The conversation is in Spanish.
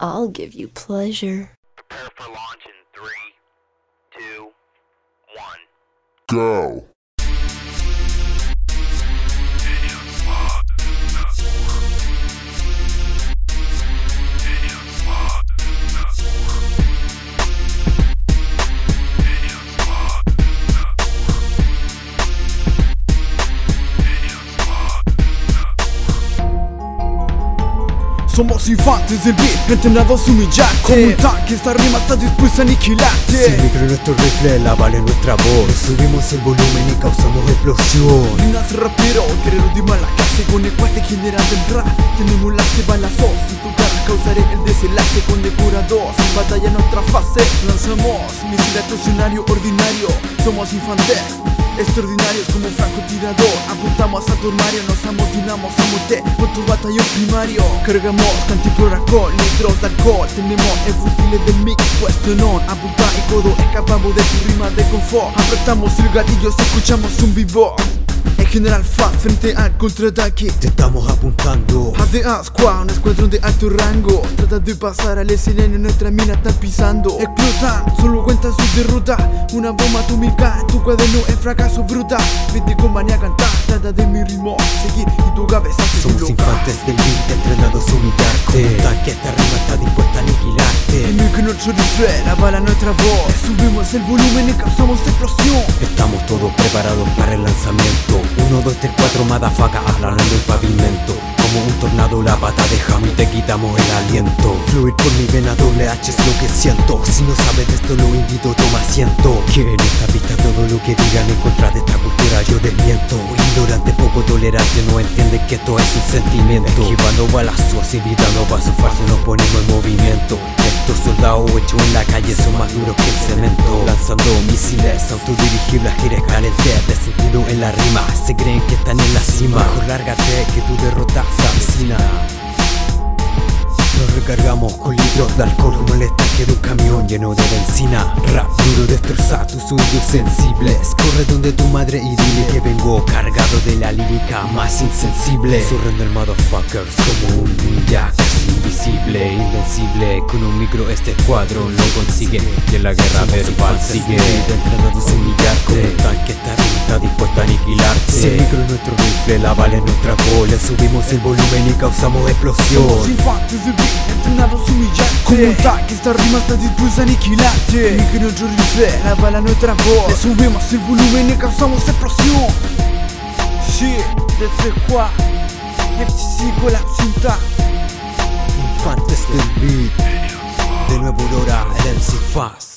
I'll give you pleasure. Prepare for launch in three, two, one. Go. Somos infantes del beat, entrenados a humillar Como un tanque, esta rima está dispuesta a aniquilarte Sin micro nuestro rifle, la vale nuestra voz Subimos el volumen y causamos explosión Rinas rapero, guerrero de mala clase Con el cual te generan del rap Tenemos las que balazos En tu cara causaré el desenlace con depurador En batalla en otra fase Lanzamos misil estacionario ordinario Somos infantes Extraordinarios como francotirador Apuntamos a tu armario, nos amotinamos a muerte. Con tu batallón primario Cargamos cantiproracol, litros de alcohol. Tenemos el fusil del mic puesto non Apunta y codo, escapamos de tu rima de confort. Apretamos el gatillo escuchamos un vivo El general Fat frente al contraataque Te estamos apuntando ADA Squad, un escuadrón de alto rango. Trata de pasar al escenario, nuestra mina está pisando. Explotan, solo cuentan su derrota Una bomba atómica, tu cuaderno es fracaso brutal Vete con manía a cantar, trata de mi ritmo Seguir y tu cabeza se Somos infantes del beat, entrenados a humillarte Como un tanque, esta rima está dispuesta a aniquilarte En el que nuestro la bala nuestra voz Subimos el volumen y causamos explosión Estamos todos preparados para el lanzamiento 1, 2, 3, 4, madafaca aplanando el pavimento. Como un tornado la pata dejamos y te quitamos el aliento. Fluir por mi vena doble H es lo que siento. Si no sabes de esto lo invito, toma asiento. Que en esta pista todo lo que digan en contra de esta cultura yo desmiento. Ignorante, poco tolerante, no entiende que esto es un sentimiento. Esquivando balazos, evitando pasos falsos, nos ponemos en movimiento. Estos soldados hechos en la calle son más duros que el cemento. Lanzando misiles autodirigibles a girescales de sentido en la rima. Se creen que están en la cima. Mejor lárgate que tu derrota se avecina nos recargamos con litros de alcohol como el estanque de un camión lleno de benzina. Rap duro destroza tus oídos sensibles Corre donde tu madre y dile que vengo cargado de la lírica más insensible. Surrender motherfuckers como un ninja casi invisible Invencible con un micro este escuadrón lo consigue Y en la guerra verbal sigue Entrenados a humillarte Como un tanque está dispuesta a aniquilarte Si el micro es nuestro rifle, la bala es nuestra bola Subimos el volumen y causamos explosión Somos infantes de beat, entrenados humillarte Como un tanque, esta rima está dispuesta a aniquilarte el que nuestro rifle, la bala nuestra voz Le subimos el volumen y causamos explosión Sí, desde Squad MC con la cinta Infantes del beat. De nuevo Lora, el MC Fast